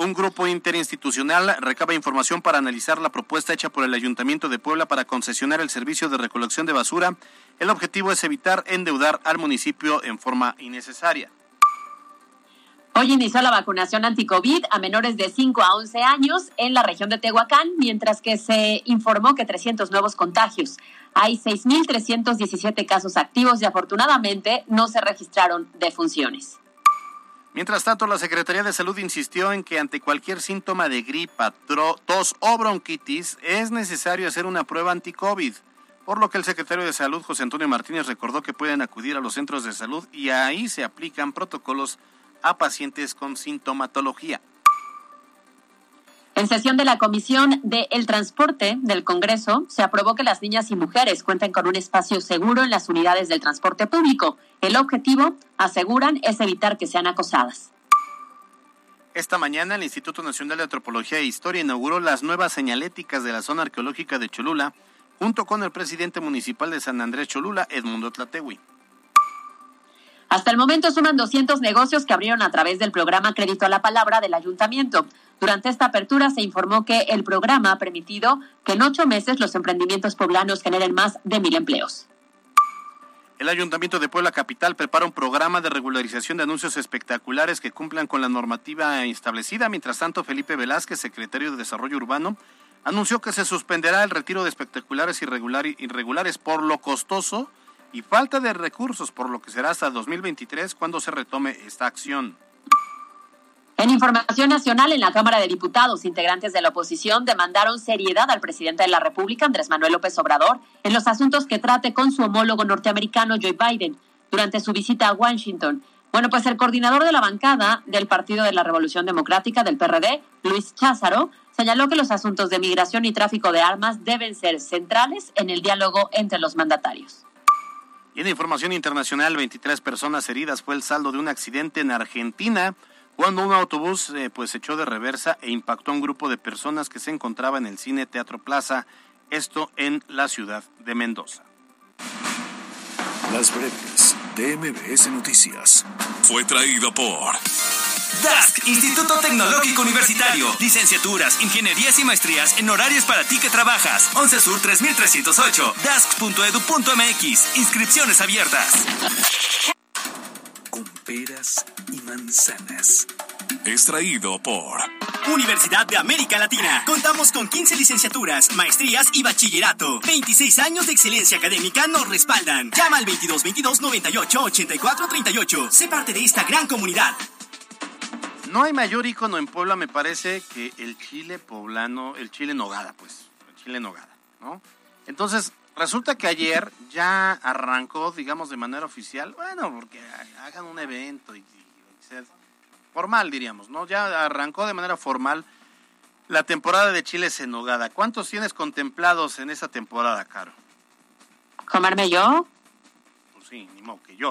Un grupo interinstitucional recaba información para analizar la propuesta hecha por el Ayuntamiento de Puebla para concesionar el servicio de recolección de basura. El objetivo es evitar endeudar al municipio en forma innecesaria. Hoy inició la vacunación anti-COVID a menores de 5 a 11 años en la región de Tehuacán, mientras que se informó que 300 nuevos contagios. Hay 6.317 casos activos y afortunadamente no se registraron defunciones. Mientras tanto, la Secretaría de Salud insistió en que ante cualquier síntoma de gripa, tos o bronquitis es necesario hacer una prueba anti-COVID, por lo que el secretario de Salud, José Antonio Martínez, recordó que pueden acudir a los centros de salud y ahí se aplican protocolos a pacientes con sintomatología. En sesión de la Comisión de el Transporte del Congreso, se aprobó que las niñas y mujeres cuenten con un espacio seguro en las unidades del transporte público. El objetivo, aseguran, es evitar que sean acosadas. Esta mañana el Instituto Nacional de Antropología e Historia inauguró las nuevas señaléticas de la zona arqueológica de Cholula, junto con el presidente municipal de San Andrés Cholula, Edmundo Tlatewi. Hasta el momento suman 200 negocios que abrieron a través del programa Crédito a la Palabra del Ayuntamiento. Durante esta apertura se informó que el programa ha permitido que en ocho meses los emprendimientos poblanos generen más de mil empleos. El Ayuntamiento de Puebla Capital prepara un programa de regularización de anuncios espectaculares que cumplan con la normativa establecida. Mientras tanto, Felipe Velázquez, secretario de Desarrollo Urbano, anunció que se suspenderá el retiro de espectaculares irregulares por lo costoso y falta de recursos, por lo que será hasta 2023 cuando se retome esta acción. En información nacional, en la Cámara de Diputados, integrantes de la oposición demandaron seriedad al presidente de la República, Andrés Manuel López Obrador, en los asuntos que trate con su homólogo norteamericano, Joe Biden, durante su visita a Washington. Bueno, pues el coordinador de la bancada del Partido de la Revolución Democrática del PRD, Luis Cházaro, señaló que los asuntos de migración y tráfico de armas deben ser centrales en el diálogo entre los mandatarios. Y en información internacional, 23 personas heridas fue el saldo de un accidente en Argentina cuando un autobús eh, pues echó de reversa e impactó a un grupo de personas que se encontraba en el cine Teatro Plaza, esto en la ciudad de Mendoza. Las breves de MBS Noticias. Fue traído por DASC, Instituto Tecnológico Universitario. Licenciaturas, ingenierías y maestrías en horarios para ti que trabajas. 11 Sur 3308. DASC.edu.mx. Inscripciones abiertas peras y manzanas. Extraído por Universidad de América Latina. Contamos con 15 licenciaturas, maestrías y bachillerato. 26 años de excelencia académica nos respaldan. Llama al 22 22 98 84 38. Sé parte de esta gran comunidad. No hay mayor icono en Puebla, me parece, que el chile poblano, el chile nogada, pues. El chile nogada, ¿no? Entonces, Resulta que ayer ya arrancó, digamos, de manera oficial, bueno, porque hagan un evento y, formal, diríamos, ¿no? Ya arrancó de manera formal la temporada de chiles en nogada. ¿Cuántos tienes contemplados en esa temporada, Caro? ¿Comerme yo? Pues sí, ni modo que yo.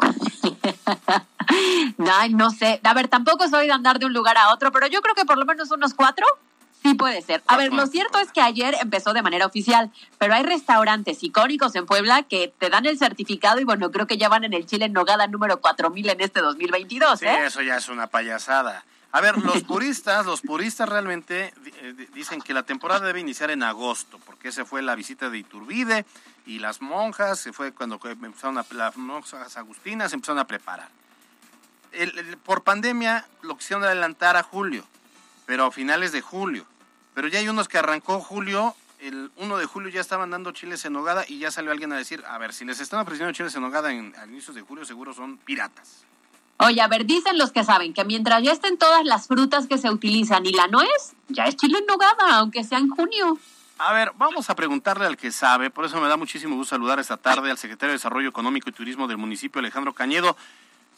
no, no sé. A ver, tampoco soy de andar de un lugar a otro, pero yo creo que por lo menos unos cuatro. Sí puede ser. A ver, lo cierto es que ayer empezó de manera oficial, pero hay restaurantes icónicos en Puebla que te dan el certificado y bueno, creo que ya van en el Chile en Nogada número 4000 en este 2022, sí, ¿eh? eso ya es una payasada. A ver, los puristas, los puristas realmente eh, dicen que la temporada debe iniciar en agosto, porque ese fue la visita de Iturbide y las monjas, se fue cuando empezaron a, las monjas agustinas empezaron a preparar. por pandemia lo quisieron adelantar a julio pero a finales de julio. Pero ya hay unos que arrancó julio, el 1 de julio ya estaban dando chiles en nogada y ya salió alguien a decir, a ver, si les están ofreciendo chiles en nogada en, a inicios de julio, seguro son piratas. Oye, a ver, dicen los que saben que mientras ya estén todas las frutas que se utilizan y la nuez, ya es chile en nogada, aunque sea en junio. A ver, vamos a preguntarle al que sabe, por eso me da muchísimo gusto saludar esta tarde al secretario de Desarrollo Económico y Turismo del municipio, Alejandro Cañedo.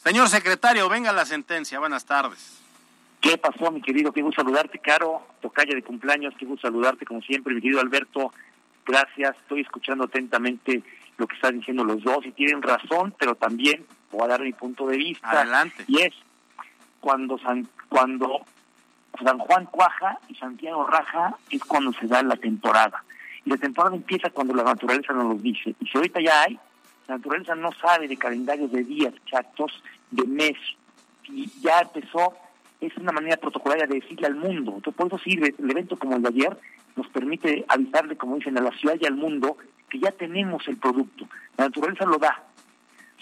Señor secretario, venga la sentencia, buenas tardes. ¿Qué pasó, mi querido? Qué gusto saludarte, Caro. Tocaya de cumpleaños, qué gusto saludarte, como siempre, mi querido Alberto. Gracias, estoy escuchando atentamente lo que están diciendo los dos y tienen razón, pero también voy a dar mi punto de vista. Adelante. Y es cuando San, cuando San Juan cuaja y Santiago raja, es cuando se da la temporada. Y la temporada empieza cuando la naturaleza nos lo dice. Y si ahorita ya hay, la naturaleza no sabe de calendarios de días chatos, de mes. Y ya empezó es una manera protocolaria de decirle al mundo. Entonces, por eso sirve el evento como el de ayer, nos permite avisarle, como dicen, a la ciudad y al mundo que ya tenemos el producto. La naturaleza lo da.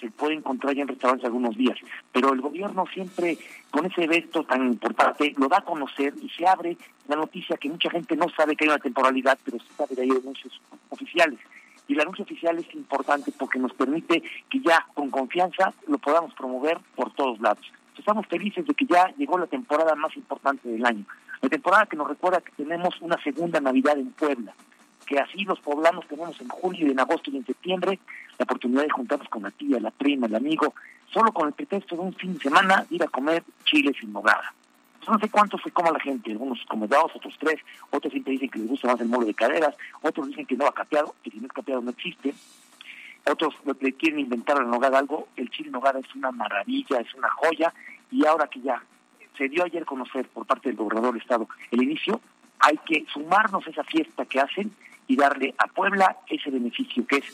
Se puede encontrar ya en restaurantes algunos días. Pero el gobierno siempre, con ese evento tan importante, lo da a conocer y se abre la noticia que mucha gente no sabe que hay una temporalidad, pero sí sabe que hay anuncios oficiales. Y el anuncio oficial es importante porque nos permite que ya con confianza lo podamos promover por todos lados estamos felices de que ya llegó la temporada más importante del año. La temporada que nos recuerda que tenemos una segunda Navidad en Puebla, que así los poblanos tenemos en julio en agosto y en septiembre la oportunidad de juntarnos con la tía, la prima, el amigo, solo con el pretexto de un fin de semana ir a comer chiles sin nogada. no sé cuántos se coma la gente, algunos como dos, otros tres, otros siempre dicen que les gusta más el mole de caderas, otros dicen que no ha capeado, que si no es capeado no existe, otros le quieren inventar a la nogada algo, el chile nogada es una maravilla, es una joya, y ahora que ya se dio ayer conocer por parte del gobernador del estado el inicio, hay que sumarnos a esa fiesta que hacen y darle a Puebla ese beneficio que es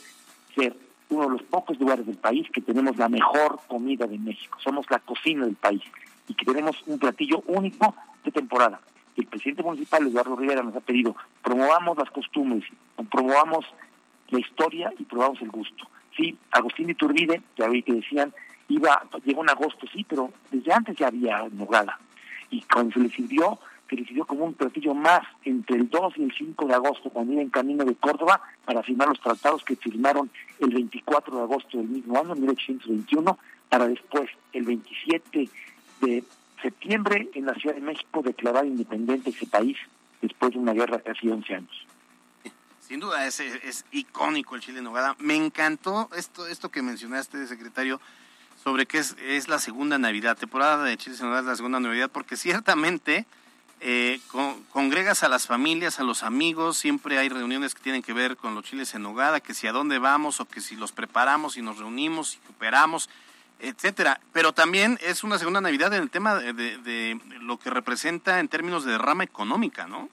ser uno de los pocos lugares del país que tenemos la mejor comida de México. Somos la cocina del país y que tenemos un platillo único de temporada. El presidente municipal, Eduardo Rivera, nos ha pedido promovamos las costumbres, promovamos la historia y probamos el gusto. sí, Agustín Iturbide, ya vi que decían, iba, llegó en agosto, sí, pero desde antes ya había nogada. Y cuando se le sirvió, que le sirvió como un platillo más entre el 2 y el 5 de agosto, cuando iba en camino de Córdoba para firmar los tratados que firmaron el 24 de agosto del mismo año, 1821, para después, el 27 de septiembre, en la Ciudad de México, declarar independiente ese país después de una guerra de casi 11 años. Sin duda, es, es icónico el chile en nogada. Me encantó esto, esto que mencionaste, secretario, sobre que es, es la segunda Navidad, temporada de chiles en nogada es la segunda Navidad, porque ciertamente eh, congregas a las familias, a los amigos, siempre hay reuniones que tienen que ver con los chiles en nogada, que si a dónde vamos o que si los preparamos y nos reunimos y cooperamos, etcétera. Pero también es una segunda Navidad en el tema de, de lo que representa en términos de derrama económica, ¿no?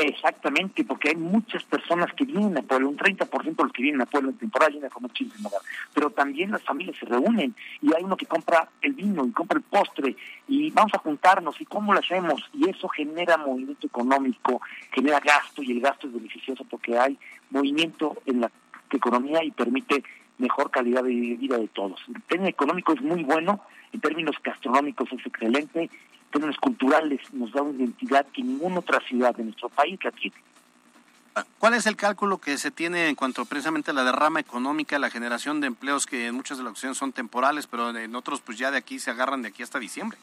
Exactamente, porque hay muchas personas que vienen a Puebla, un 30% de los que vienen a Puebla en temporada vienen a comer chiles en hogar, pero también las familias se reúnen y hay uno que compra el vino y compra el postre y vamos a juntarnos y cómo lo hacemos y eso genera movimiento económico, genera gasto y el gasto es beneficioso porque hay movimiento en la economía y permite mejor calidad de vida de todos. El término económico es muy bueno, en términos gastronómicos es excelente términos culturales nos da una identidad que ninguna otra ciudad de nuestro país la tiene. ¿Cuál es el cálculo que se tiene en cuanto precisamente a la derrama económica, la generación de empleos que en muchas de las ocasiones son temporales, pero en otros pues ya de aquí se agarran de aquí hasta diciembre?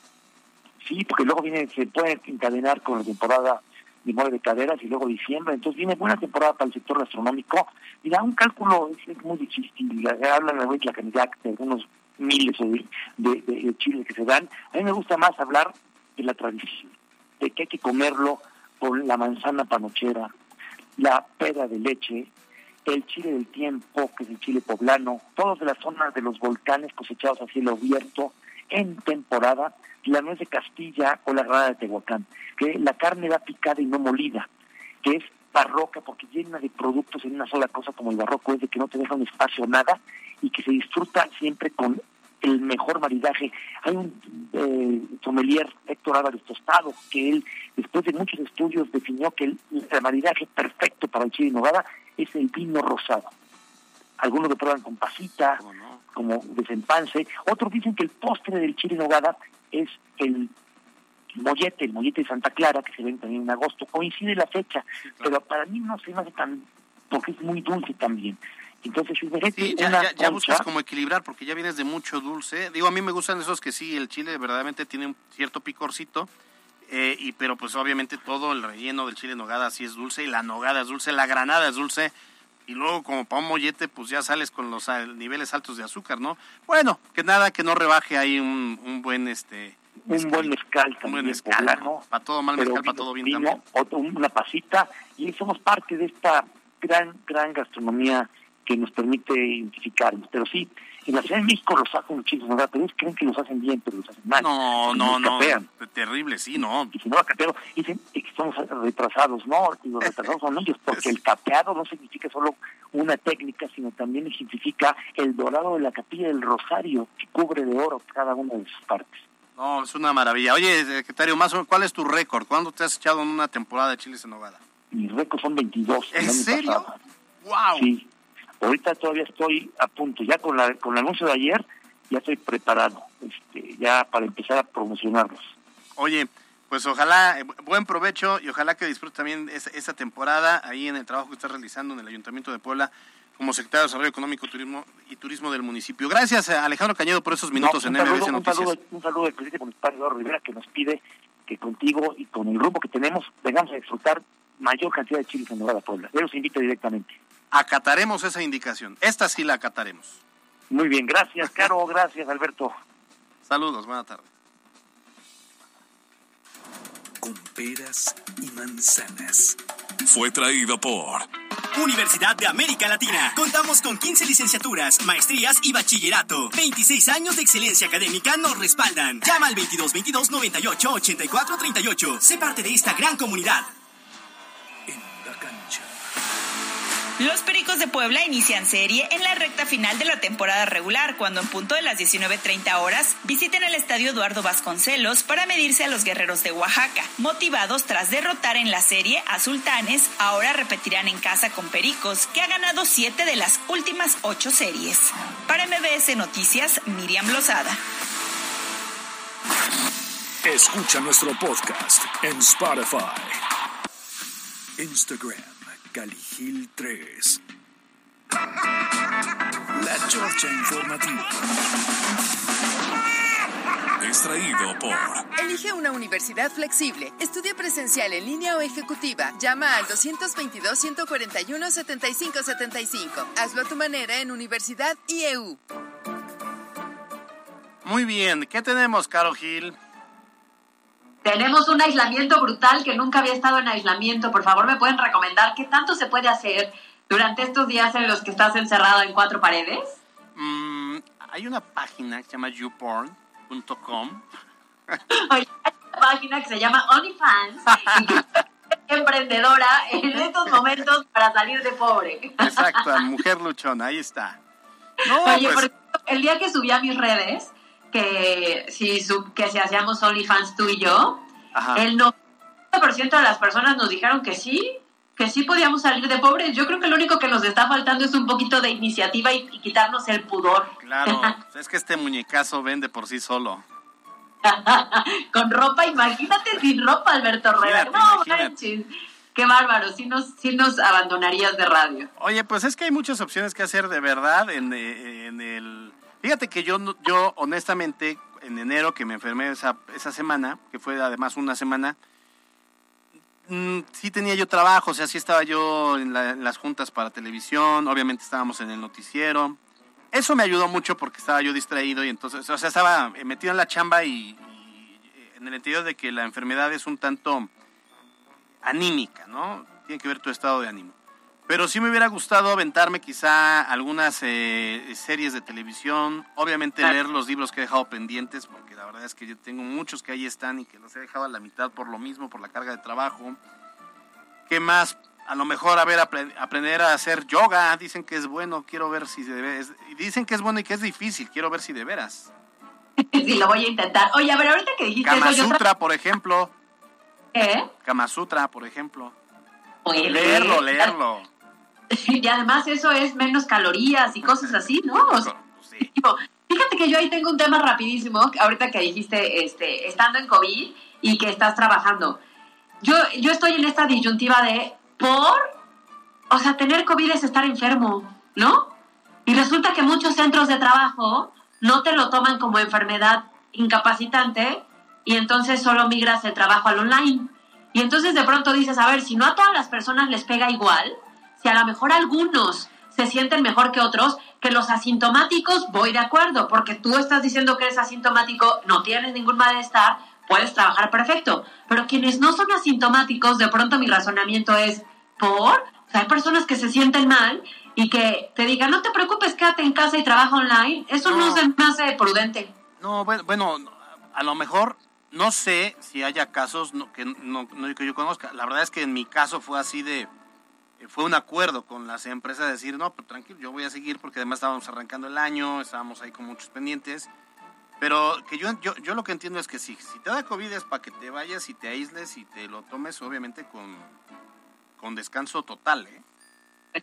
Sí, porque luego viene, se puede encadenar con la temporada de mueve de caderas y luego diciembre, entonces viene buena temporada para el sector gastronómico. Mira, un cálculo es, muy difícil, hablan de la cantidad de algunos miles de, de, de, chiles que se dan. A mí me gusta más hablar de la tradición, de que hay que comerlo con la manzana panochera, la pera de leche, el chile del tiempo, que es el chile poblano, todos de las zonas de los volcanes cosechados a cielo abierto en temporada, la nuez de Castilla o la rada de Tehuacán, que la carne va picada y no molida, que es barroca porque llena de productos en una sola cosa como el barroco es de que no te deja un espacio nada y que se disfruta siempre con el mejor maridaje. Hay un eh, sommelier, Héctor Álvarez Tostado, que él, después de muchos estudios, definió que el, maridaje perfecto para el chile nogada es el vino rosado. Algunos lo prueban con pasita, como desempance. Otros dicen que el postre del chile nogada es el mollete, el mollete de Santa Clara, que se ven también en agosto. Coincide la fecha, pero para mí no se me hace tan, porque es muy dulce también. Entonces, sí, ya, ya, buscas como equilibrar porque ya vienes de mucho dulce. Digo, a mí me gustan esos que sí, el chile verdaderamente tiene un cierto picorcito, eh, y pero pues obviamente todo el relleno del chile nogada sí es dulce, y la nogada es dulce, la granada es dulce, y luego como para un mollete pues ya sales con los niveles altos de azúcar, ¿no? Bueno, que nada, que no rebaje ahí un, un buen este... Un buen mezcal también. Un buen mezcal, ¿no? Para todo mal mezcal, para todo bien también. una pasita, y somos parte de esta gran, gran gastronomía que nos permite identificarnos. Pero sí, en la Ciudad de México los hacen muchísimo, ¿verdad? Pero ellos creen que los hacen bien, pero los hacen mal. No, no, no. Terrible, sí, no. Y si no capeado, dicen que somos retrasados, no, y los retrasados son ellos, porque el capeado no significa solo una técnica, sino también significa el dorado de la capilla del Rosario, que cubre de oro cada una de sus partes. No, es una maravilla. Oye, secretario, más ¿cuál es tu récord? ¿Cuándo te has echado en una temporada de chiles en nogada? Mis récords son 22. ¿En serio? ¡Wow! Sí. Ahorita todavía estoy a punto, ya con, la, con el anuncio de ayer, ya estoy preparado, este, ya para empezar a promocionarlos. Oye, pues ojalá, eh, buen provecho y ojalá que disfrute también esa, temporada ahí en el trabajo que estás realizando en el Ayuntamiento de Puebla como secretario de Desarrollo Económico Turismo y Turismo del municipio. Gracias, eh, Alejandro Cañedo, por esos minutos en MBS Noticias. Un saludo, un saludo del presidente municipal Rivera que nos pide que contigo y con el grupo que tenemos vengamos a disfrutar mayor cantidad de chiles en Nueva Puebla. Yo los invito directamente acataremos esa indicación. Esta sí la acataremos. Muy bien, gracias, Caro, gracias, Alberto. Saludos, buena tarde. Con peras y manzanas. Fue traído por Universidad de América Latina. Contamos con 15 licenciaturas, maestrías y bachillerato. 26 años de excelencia académica nos respaldan. Llama al 22 22 98 84 38. Sé parte de esta gran comunidad. Los Pericos de Puebla inician serie en la recta final de la temporada regular, cuando en punto de las 19.30 horas visiten el estadio Eduardo Vasconcelos para medirse a los guerreros de Oaxaca. Motivados tras derrotar en la serie a Sultanes, ahora repetirán en casa con Pericos, que ha ganado siete de las últimas ocho series. Para MBS Noticias, Miriam Lozada. Escucha nuestro podcast en Spotify. Instagram Caligil 3. La Chorcha Informativa. Extraído por Elige una universidad flexible. Estudia presencial en línea o ejecutiva. Llama al 222-141-7575. Hazlo a tu manera en Universidad IEU. Muy bien, ¿qué tenemos, Caro Gil? Tenemos un aislamiento brutal que nunca había estado en aislamiento. Por favor, ¿me pueden recomendar qué tanto se puede hacer durante estos días en los que estás encerrado en cuatro paredes? Mm, hay una página que se llama youporn.com. hay una página que se llama OnlyFans y que es emprendedora en estos momentos para salir de pobre. Exacto, mujer luchona, ahí está. No, Oye, pues... el día que subí a mis redes, que si, que si hacíamos OnlyFans tú y yo, el 90% de las personas nos dijeron que sí, que sí podíamos salir de pobres. Yo creo que lo único que nos está faltando es un poquito de iniciativa y, quitarnos el pudor. Claro, es que este muñecazo vende por sí solo. Con ropa, imagínate sin ropa, Alberto Herrera. No, manches. Qué bárbaro, si nos, si nos abandonarías de radio. Oye, pues es que hay muchas opciones que hacer de verdad en, en el Fíjate que yo, yo honestamente, en enero que me enfermé esa, esa semana, que fue además una semana, mmm, sí tenía yo trabajo, o sea, sí estaba yo en, la, en, las juntas para televisión, obviamente estábamos en el noticiero. Eso me ayudó mucho porque estaba yo distraído y entonces, o sea, estaba metido en la chamba y, y en el sentido de que la enfermedad es un tanto anímica, ¿no? Tiene que ver tu estado de ánimo. Pero sí me hubiera gustado aventarme quizá algunas eh, series de televisión, obviamente leer los libros que he dejado pendientes, porque la verdad es que yo tengo muchos que ahí están y que los he dejado a la mitad por lo mismo, por la carga de trabajo. ¿Qué más? A lo mejor, a ver, aprender a hacer yoga. Dicen que es bueno, quiero ver si de veras. Dicen que es bueno y que es difícil, quiero ver si de veras. Sí, lo voy a intentar. Oye, a ver, ahorita que dijiste Kama eso, Sutra, yo por ejemplo. ¿Eh? Kama Sutra, por ejemplo. Oye, leerlo, leerlo. Y además eso es menos calorías y cosas así, ¿no? O sea, sí. tipo, fíjate que yo ahí tengo un tema rapidísimo, ahorita que dijiste, este, estando en COVID y que estás trabajando. Yo, yo estoy en esta disyuntiva de, por, o sea, tener COVID es estar enfermo, ¿no? Y resulta que muchos centros de trabajo no te lo toman como enfermedad incapacitante y entonces solo migras el trabajo al online. Y entonces de pronto dices, a ver, si no a todas las personas les pega igual, si a lo mejor algunos se sienten mejor que otros, que los asintomáticos, voy de acuerdo, porque tú estás diciendo que eres asintomático, no tienes ningún malestar, puedes trabajar perfecto. Pero quienes no son asintomáticos, de pronto mi razonamiento es, ¿por? O sea, hay personas que se sienten mal y que te digan, no te preocupes, quédate en casa y trabaja online. Eso no, no se me hace prudente. No, bueno, bueno, a lo mejor no sé si haya casos no, que, no, no, que yo conozca. La verdad es que en mi caso fue así de fue un acuerdo con las empresas de decir, no, pues tranquilo, yo voy a seguir porque además estábamos arrancando el año, estábamos ahí con muchos pendientes. Pero que yo, yo, yo lo que entiendo es que sí, si te da COVID es para que te vayas y te aísles y te lo tomes obviamente con, con descanso total, ¿eh?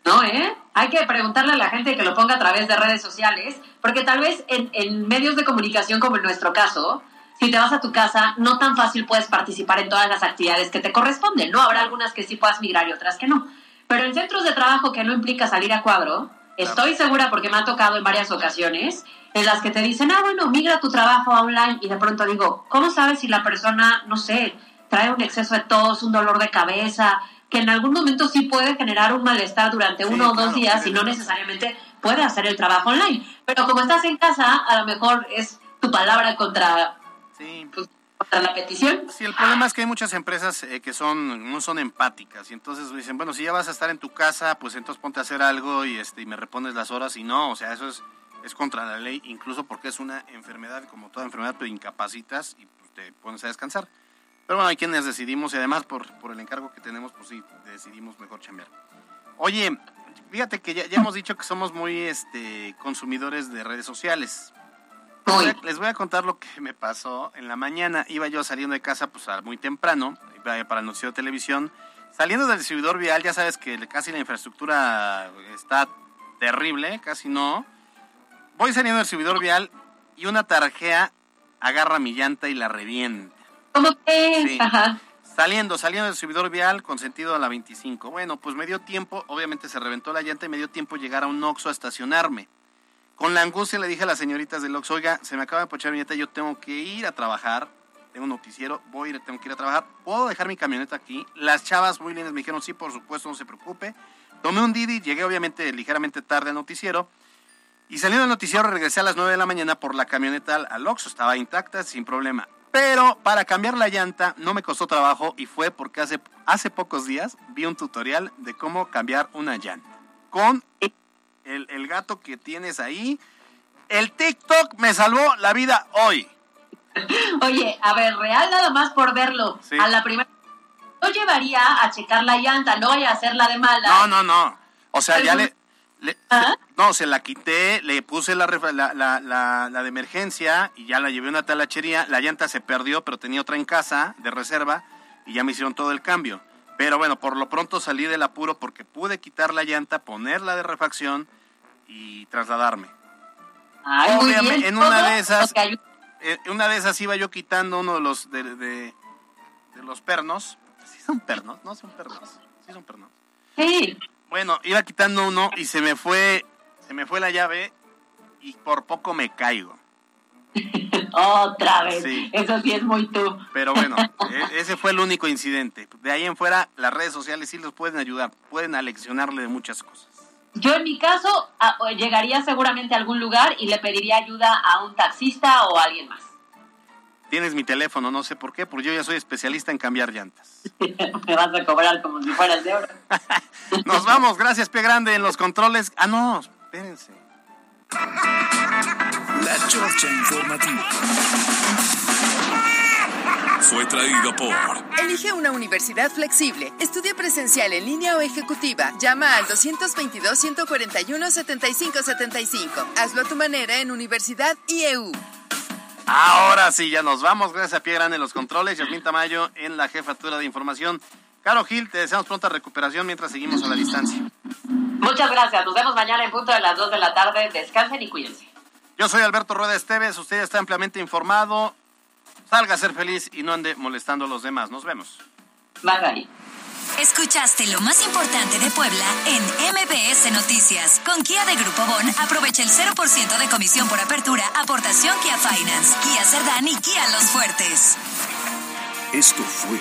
No, ¿eh? Hay que preguntarle a la gente que lo ponga a través de redes sociales, porque tal vez en, en medios de comunicación como en nuestro caso, si te vas a tu casa, no tan fácil puedes participar en todas las actividades que te corresponden, ¿no? Habrá algunas que sí puedas migrar y otras que no. Pero en centros de trabajo que no implica salir a cuadro, estoy segura porque me ha tocado en varias ocasiones, en las que te dicen, ah, bueno, migra tu trabajo a online y de pronto digo, ¿cómo sabes si la persona, no sé, trae un exceso de tos, un dolor de cabeza, que en algún momento sí puede generar un malestar durante uno o dos días y no necesariamente puede hacer el trabajo online? Pero como estás en casa, a lo mejor es tu palabra contra... Sí. Pues, la petición. Sí, el problema es que hay muchas empresas eh, que son no son empáticas y entonces dicen, bueno, si ya vas a estar en tu casa, pues entonces ponte a hacer algo y este me repones las horas y no, o sea, eso es es contra la ley, incluso porque es una enfermedad, como toda enfermedad, te incapacitas y te pones a descansar. Pero bueno, hay quienes decidimos y además por, por el encargo que tenemos, pues sí, decidimos mejor chambear. Oye, fíjate que ya, hemos dicho que somos muy este, consumidores de redes sociales. Les voy, a, contar lo que me pasó en la mañana. Iba yo saliendo de casa pues muy temprano, para el noticiero de televisión. Saliendo del distribuidor vial, ya sabes que casi la infraestructura está terrible, casi no. Voy saliendo del distribuidor vial y una tarjea agarra mi llanta y la revienta. ¿Cómo que? Ajá. Saliendo, saliendo del subidor vial con sentido a la 25. Bueno, pues me dio tiempo, obviamente se reventó la llanta y me dio tiempo llegar a un Oxxo a estacionarme. Con la angustia le dije a las señoritas del Oxxo, oiga, se me acaba de pochar mi llanta, yo tengo que ir a trabajar, tengo un noticiero, voy a ir, tengo que ir a trabajar, ¿puedo dejar mi camioneta aquí? Las chavas muy lindas me dijeron, sí, por supuesto, no se preocupe. Tomé un Didi, llegué obviamente ligeramente tarde al noticiero, y saliendo del noticiero regresé a las 9 de la mañana por la camioneta al Oxxo, estaba intacta, sin problema. Pero para cambiar la llanta no me costó trabajo y fue porque hace, hace pocos días vi un tutorial de cómo cambiar una llanta. Con el, gato que tienes ahí. El TikTok me salvó la vida hoy. Oye, a ver, real nada más por verlo. A la primera. Yo llevaría a checar la llanta, no voy a hacerla de mala. No, no, no. O sea, ya le, no, se la quité, le puse la, la, de emergencia y ya la llevé a una talachería. La llanta se perdió, pero tenía otra en casa de reserva y ya me hicieron todo el cambio. Pero bueno, por lo pronto salí del apuro porque pude quitar la llanta, ponerla de refacción y trasladarme. en una de esas, en eh, una de esas iba yo quitando uno de los de, de, los pernos. Sí son pernos, no son pernos, sí son pernos. Sí. Bueno, iba quitando uno y se me fue, se me fue la llave y por poco me caigo. Otra vez. Eso sí es muy tú. Pero bueno, e, ese fue el único incidente. De ahí en fuera, las redes sociales sí los pueden ayudar, pueden aleccionarle de muchas cosas. Yo en mi caso llegaría seguramente a algún lugar y le pediría ayuda a un taxista o a alguien más. Tienes mi teléfono, no sé por qué, porque yo ya soy especialista en cambiar llantas. Me vas a cobrar como si fueras de oro. Nos vamos, gracias, Pie Grande, en los controles. Ah, no, espérense. La Chorcha Informativa. Fue traído por. Elige una universidad flexible. Estudia presencial en línea o ejecutiva. Llama al 222-141-7575. Hazlo a tu manera en Universidad IEU. Ahora sí, ya nos vamos. Gracias a Pie Grande en los controles. Yasmin Tamayo en la jefatura de información. Caro Gil, te deseamos pronta recuperación mientras seguimos a la distancia. Muchas gracias. Nos vemos mañana en punto de las 2 de la tarde. Descansen y cuídense. Yo soy Alberto Rueda Esteves. Usted ya está ampliamente informado. Salga a ser feliz y no ande molestando a los demás. Nos vemos. Bye bye. Escuchaste lo más importante de Puebla en MBS Noticias. Con Kia de Grupo Bon, aprovecha el 0% de comisión por apertura, aportación Kia Finance, Kia Cerdán y Kia Los Fuertes. Esto fue